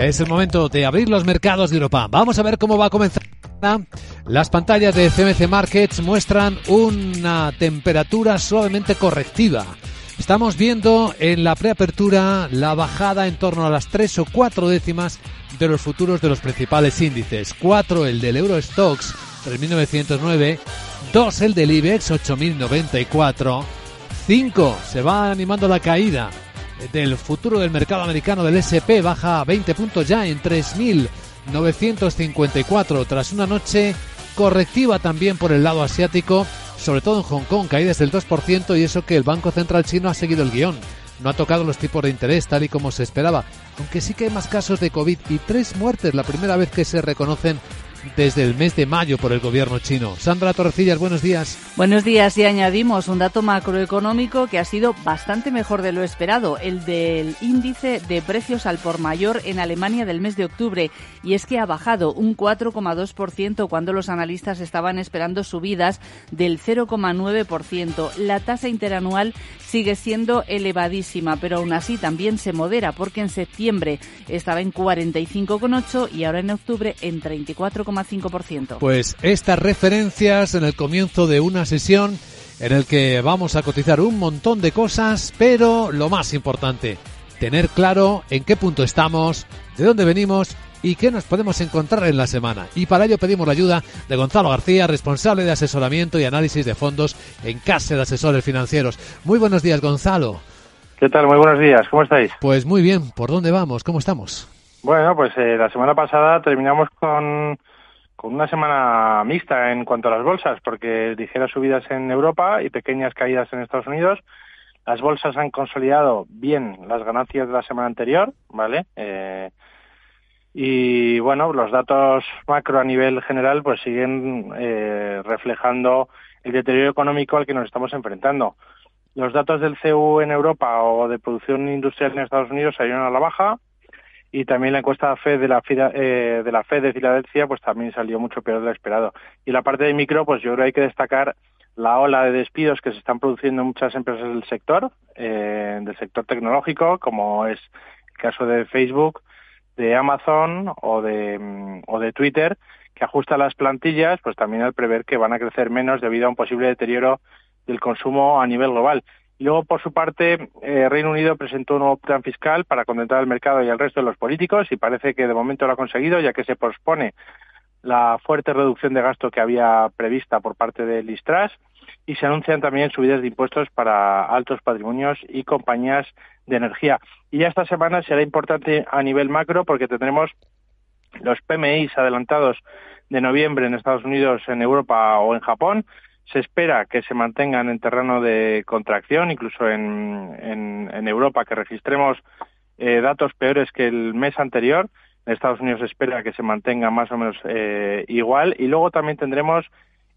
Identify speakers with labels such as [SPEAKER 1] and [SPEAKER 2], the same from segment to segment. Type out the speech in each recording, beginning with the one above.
[SPEAKER 1] Es el momento de abrir los mercados de Europa. Vamos a ver cómo va a comenzar. Las pantallas de CMC Markets muestran una temperatura suavemente correctiva. Estamos viendo en la preapertura la bajada en torno a las tres o cuatro décimas de los futuros de los principales índices. 4 el del Eurostox 3909, 2 el del IBEX 8094, 5 se va animando la caída del futuro del mercado americano del SP baja 20 puntos ya en 3.954 tras una noche correctiva también por el lado asiático, sobre todo en Hong Kong, caídas del 2% y eso que el Banco Central chino ha seguido el guion. No ha tocado los tipos de interés tal y como se esperaba, aunque sí que hay más casos de COVID y tres muertes, la primera vez que se reconocen desde el mes de mayo por el gobierno chino. Sandra Torrecillas, buenos días.
[SPEAKER 2] Buenos días y añadimos un dato macroeconómico que ha sido bastante mejor de lo esperado, el del índice de precios al por mayor en Alemania del mes de octubre, y es que ha bajado un 4,2% cuando los analistas estaban esperando subidas del 0,9%. La tasa interanual sigue siendo elevadísima, pero aún así también se modera porque en septiembre estaba en 45,8 y ahora en octubre en 34,5%.
[SPEAKER 1] Pues estas referencias en el comienzo de una sesión en el que vamos a cotizar un montón de cosas, pero lo más importante, tener claro en qué punto estamos, de dónde venimos y qué nos podemos encontrar en la semana. Y para ello pedimos la ayuda de Gonzalo García, responsable de asesoramiento y análisis de fondos en Casa de Asesores Financieros. Muy buenos días, Gonzalo.
[SPEAKER 3] ¿Qué tal? Muy buenos días. ¿Cómo estáis?
[SPEAKER 1] Pues muy bien. ¿Por dónde vamos? ¿Cómo estamos?
[SPEAKER 3] Bueno, pues eh, la semana pasada terminamos con con una semana mixta en cuanto a las bolsas, porque ligeras subidas en Europa y pequeñas caídas en Estados Unidos. Las bolsas han consolidado bien las ganancias de la semana anterior, ¿vale? Eh, y bueno, los datos macro a nivel general pues siguen eh, reflejando el deterioro económico al que nos estamos enfrentando. Los datos del CU en Europa o de producción industrial en Estados Unidos salieron a la baja, y también la encuesta FED de la, eh, de la FED de Filadelfia pues también salió mucho peor de lo esperado. Y la parte de micro, pues yo creo que hay que destacar la ola de despidos que se están produciendo en muchas empresas del sector, eh, del sector tecnológico, como es el caso de Facebook, de Amazon o de, mm, o de Twitter, que ajusta las plantillas, pues también al prever que van a crecer menos debido a un posible deterioro del consumo a nivel global. Luego, por su parte, eh, Reino Unido presentó un nuevo plan fiscal para contentar al mercado y al resto de los políticos y parece que de momento lo ha conseguido, ya que se pospone la fuerte reducción de gasto que había prevista por parte del Listras y se anuncian también subidas de impuestos para altos patrimonios y compañías de energía. Y ya esta semana será importante a nivel macro porque tendremos los PMIs adelantados de noviembre en Estados Unidos, en Europa o en Japón se espera que se mantengan en terreno de contracción, incluso en, en, Europa, que registremos eh, datos peores que el mes anterior. En Estados Unidos se espera que se mantenga más o menos eh, igual. Y luego también tendremos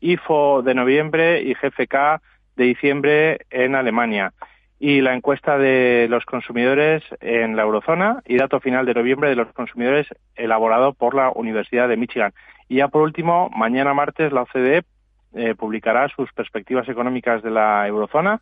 [SPEAKER 3] IFO de noviembre y GFK de diciembre en Alemania. Y la encuesta de los consumidores en la eurozona y dato final de noviembre de los consumidores elaborado por la Universidad de Michigan. Y ya por último, mañana martes la OCDE eh, publicará sus perspectivas económicas de la eurozona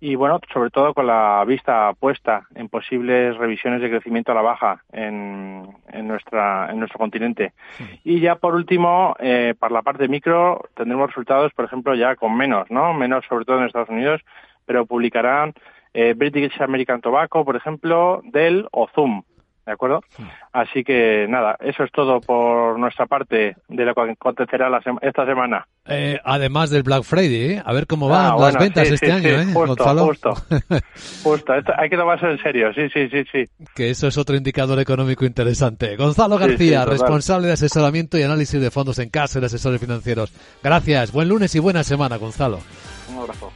[SPEAKER 3] y bueno, sobre todo con la vista puesta en posibles revisiones de crecimiento a la baja en, en nuestra en nuestro continente. Y ya por último, eh, para la parte micro tendremos resultados, por ejemplo, ya con menos, ¿no? Menos sobre todo en Estados Unidos, pero publicarán eh, British American Tobacco, por ejemplo, Dell o Zoom. ¿De acuerdo? Así que nada, eso es todo por nuestra parte de lo que acontecerá esta semana.
[SPEAKER 1] Eh, además del Black Friday, ¿eh? a ver cómo van ah, las ventas este año, ¿eh?
[SPEAKER 3] Justo, justo, justo. hay que tomarse en serio, sí, sí, sí, sí.
[SPEAKER 1] Que eso es otro indicador económico interesante. Gonzalo García, responsable de asesoramiento y análisis de fondos en casa y de asesores financieros. Gracias, buen lunes y buena semana, Gonzalo.
[SPEAKER 3] Un abrazo.